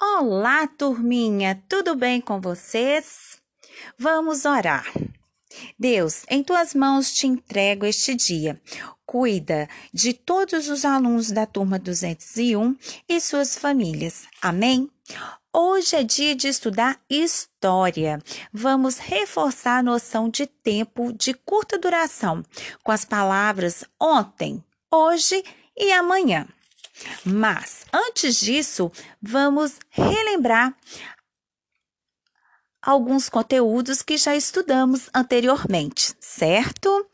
Olá, turminha, tudo bem com vocês? Vamos orar. Deus, em tuas mãos te entrego este dia. Cuida de todos os alunos da turma 201 e suas famílias. Amém? Hoje é dia de estudar história. Vamos reforçar a noção de tempo de curta duração com as palavras ontem, hoje e amanhã. Mas, antes disso, vamos relembrar alguns conteúdos que já estudamos anteriormente, certo?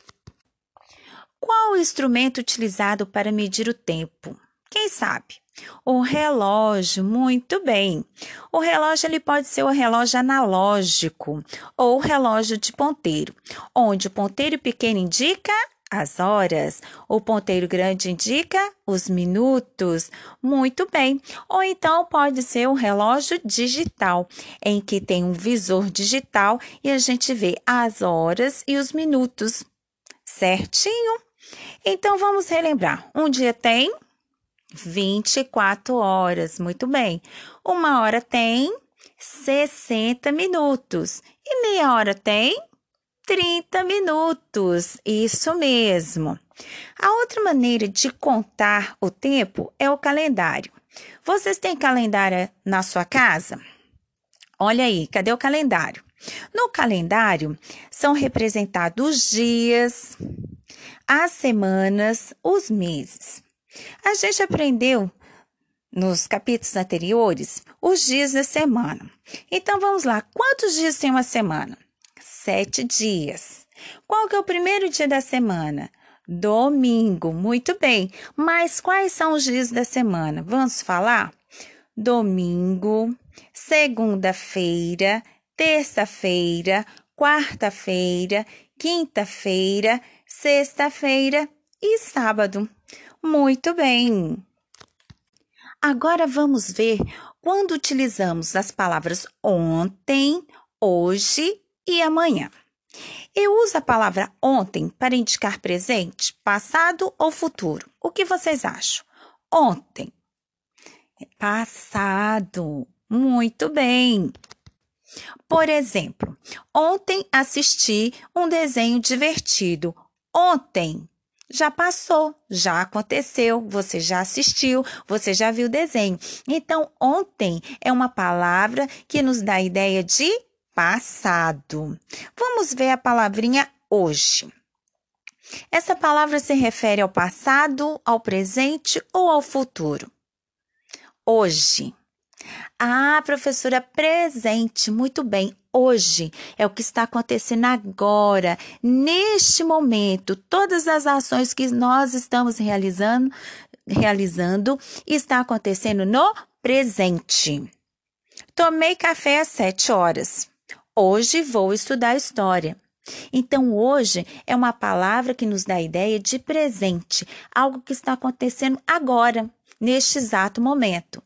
Qual o instrumento utilizado para medir o tempo? Quem sabe? O relógio, muito bem. O relógio ele pode ser o relógio analógico ou o relógio de ponteiro, onde o ponteiro pequeno indica as horas. O ponteiro grande indica os minutos. Muito bem. Ou então pode ser um relógio digital, em que tem um visor digital e a gente vê as horas e os minutos. Certinho? Então vamos relembrar. Um dia tem 24 horas. Muito bem. Uma hora tem 60 minutos. E meia hora tem 30 minutos, isso mesmo. A outra maneira de contar o tempo é o calendário. Vocês têm calendário na sua casa? Olha aí, cadê o calendário? No calendário são representados os dias, as semanas, os meses. A gente aprendeu nos capítulos anteriores os dias da semana. Então vamos lá, quantos dias tem uma semana? Sete dias. Qual que é o primeiro dia da semana? Domingo, muito bem. Mas quais são os dias da semana? Vamos falar? Domingo, segunda-feira, terça-feira, quarta-feira, quinta-feira, sexta-feira e sábado. Muito bem. Agora vamos ver quando utilizamos as palavras ontem, hoje e amanhã. Eu uso a palavra ontem para indicar presente, passado ou futuro. O que vocês acham? Ontem. Passado. Muito bem. Por exemplo, ontem assisti um desenho divertido. Ontem já passou, já aconteceu, você já assistiu, você já viu o desenho. Então, ontem é uma palavra que nos dá a ideia de passado. Vamos ver a palavrinha hoje. Essa palavra se refere ao passado, ao presente ou ao futuro? Hoje. Ah, professora, presente. Muito bem. Hoje é o que está acontecendo agora, neste momento. Todas as ações que nós estamos realizando, realizando está acontecendo no presente. Tomei café às sete horas. Hoje vou estudar história. Então, hoje é uma palavra que nos dá a ideia de presente, algo que está acontecendo agora, neste exato momento.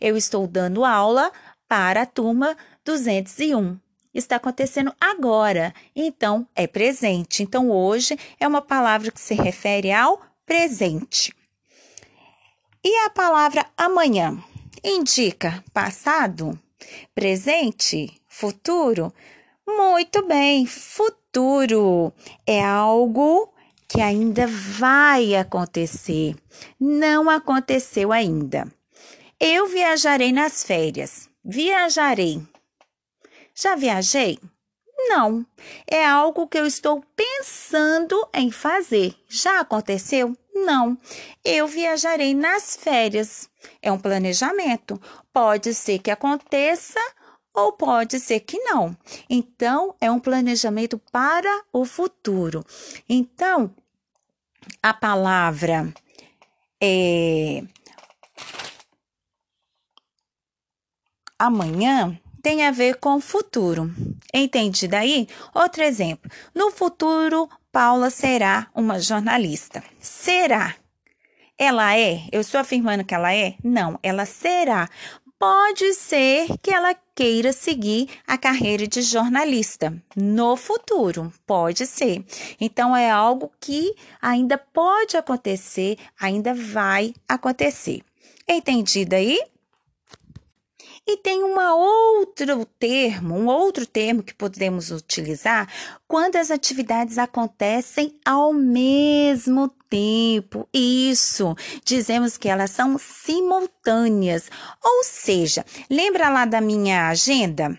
Eu estou dando aula para a turma 201. Está acontecendo agora, então é presente. Então, hoje é uma palavra que se refere ao presente. E a palavra amanhã indica passado, presente, Futuro? Muito bem, futuro é algo que ainda vai acontecer. Não aconteceu ainda. Eu viajarei nas férias. Viajarei. Já viajei? Não. É algo que eu estou pensando em fazer. Já aconteceu? Não. Eu viajarei nas férias. É um planejamento. Pode ser que aconteça ou pode ser que não. Então, é um planejamento para o futuro. Então, a palavra é, amanhã tem a ver com o futuro. Entende daí? Outro exemplo. No futuro, Paula será uma jornalista. Será? Ela é? Eu estou afirmando que ela é? Não, ela será pode ser que ela queira seguir a carreira de jornalista no futuro, pode ser. Então é algo que ainda pode acontecer, ainda vai acontecer. Entendido aí? E tem uma outro termo, um outro termo que podemos utilizar quando as atividades acontecem ao mesmo tempo. Isso, dizemos que elas são simultâneas. Ou seja, lembra lá da minha agenda?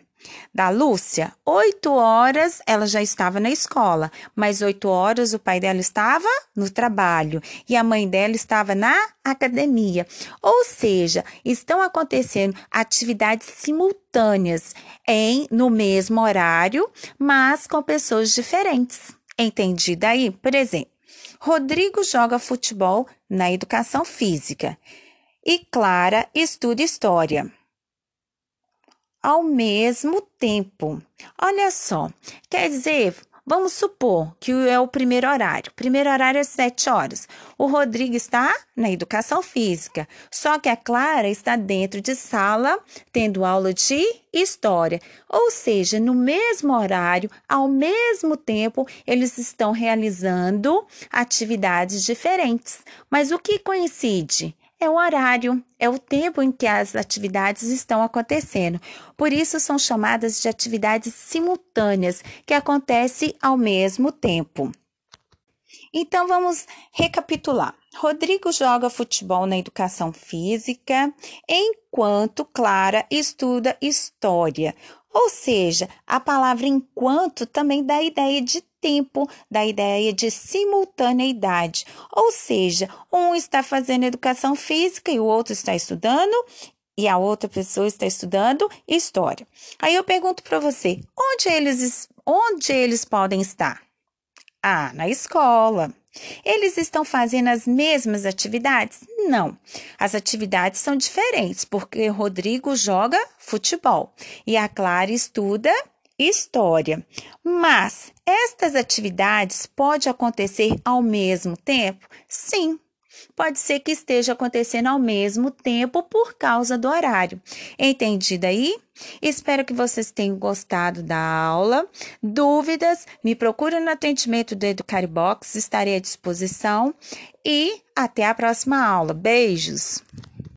Da Lúcia, oito horas ela já estava na escola, mas oito horas o pai dela estava no trabalho e a mãe dela estava na academia. Ou seja, estão acontecendo atividades simultâneas em no mesmo horário, mas com pessoas diferentes. Entendida aí? Por exemplo, Rodrigo joga futebol na educação física e Clara estuda história ao mesmo tempo. Olha só, quer dizer, vamos supor que é o primeiro horário. O primeiro horário é 7 horas. O Rodrigo está na educação física, só que a Clara está dentro de sala tendo aula de história. Ou seja, no mesmo horário, ao mesmo tempo, eles estão realizando atividades diferentes. Mas o que coincide? É o horário, é o tempo em que as atividades estão acontecendo. Por isso são chamadas de atividades simultâneas, que acontecem ao mesmo tempo. Então vamos recapitular. Rodrigo joga futebol na educação física, enquanto Clara estuda história. Ou seja, a palavra enquanto também dá a ideia de tempo, da ideia de simultaneidade. Ou seja, um está fazendo educação física e o outro está estudando e a outra pessoa está estudando história. Aí eu pergunto para você, onde eles onde eles podem estar? Ah, na escola. Eles estão fazendo as mesmas atividades? Não. As atividades são diferentes, porque Rodrigo joga futebol e a Clara estuda história. Mas estas atividades podem acontecer ao mesmo tempo? Sim. Pode ser que esteja acontecendo ao mesmo tempo por causa do horário. Entendido aí? Espero que vocês tenham gostado da aula. Dúvidas? Me procure no atendimento do Educaribox, estarei à disposição. E até a próxima aula. Beijos!